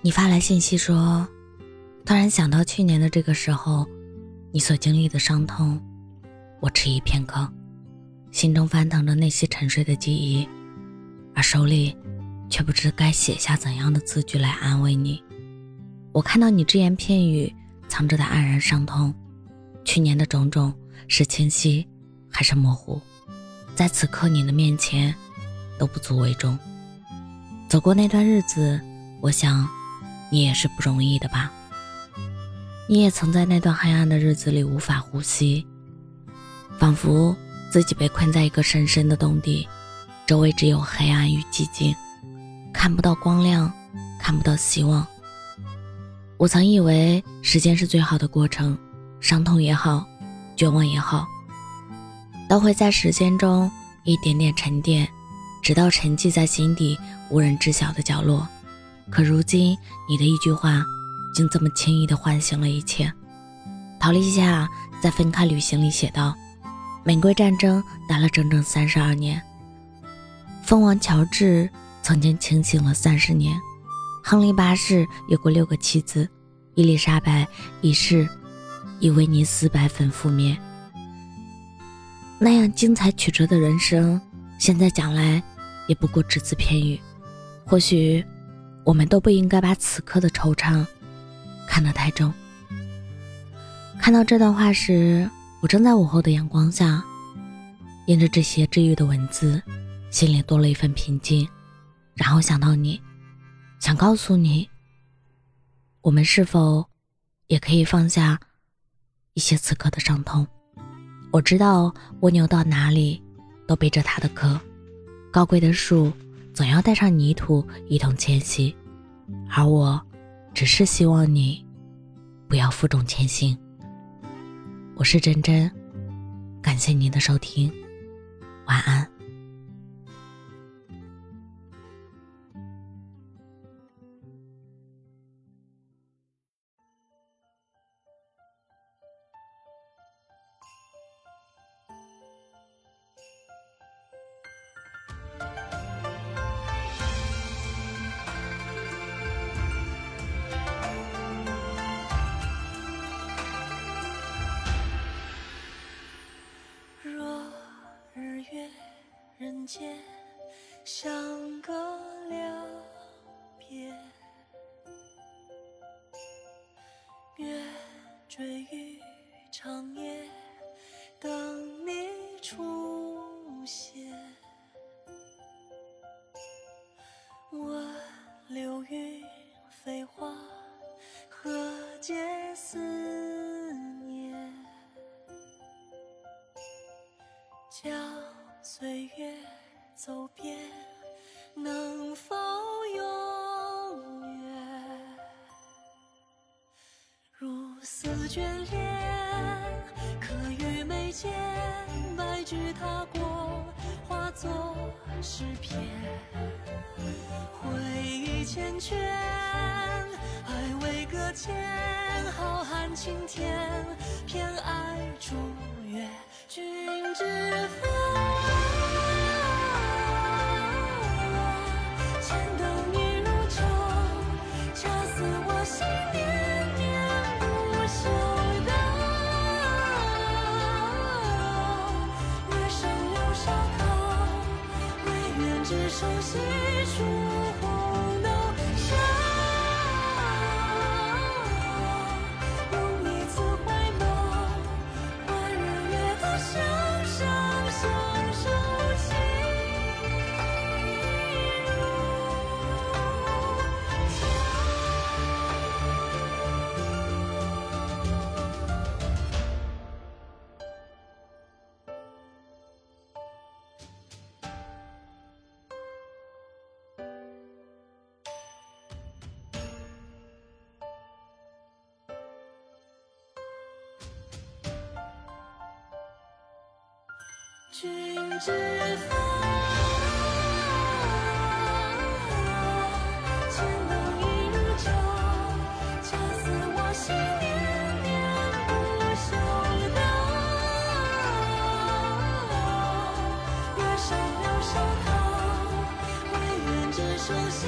你发来信息说，突然想到去年的这个时候，你所经历的伤痛，我迟疑片刻，心中翻腾着那些沉睡的记忆，而手里却不知该写下怎样的字句来安慰你。我看到你只言片语藏着的黯然伤痛，去年的种种是清晰还是模糊，在此刻你的面前都不足为重。走过那段日子，我想。你也是不容易的吧？你也曾在那段黑暗的日子里无法呼吸，仿佛自己被困在一个深深的洞底，周围只有黑暗与寂静，看不到光亮，看不到希望。我曾以为时间是最好的过程，伤痛也好，绝望也好，都会在时间中一点点沉淀，直到沉寂在心底无人知晓的角落。可如今，你的一句话，竟这么轻易地唤醒了一切。陶丽夏在《分开旅行》里写道：“玫瑰战争打了整整三十二年，蜂王乔治曾经清醒了三十年，亨利八世有过六个妻子，伊丽莎白一世以威尼斯白粉覆灭。那样精彩曲折的人生，现在讲来也不过只字片语。或许。”我们都不应该把此刻的惆怅看得太重。看到这段话时，我正在午后的阳光下，沿着这些治愈的文字，心里多了一份平静。然后想到你，想告诉你，我们是否也可以放下一些此刻的伤痛？我知道蜗牛到哪里都背着它的壳，高贵的树。总要带上泥土一同迁徙，而我，只是希望你，不要负重前行。我是真真，感谢您的收听，晚安。相隔了别，月坠于长夜，等你出现。我流云飞花，何解思念？将岁月。走遍，能否永远？如丝眷恋，可与眉间，白驹踏过，化作诗篇。回忆缱绻，爱未搁浅，浩瀚青天，偏爱逐月，君知否？手细数君知否？千灯已入昼，恰似我心念念不休。等月上柳梢头，惟愿执手兮。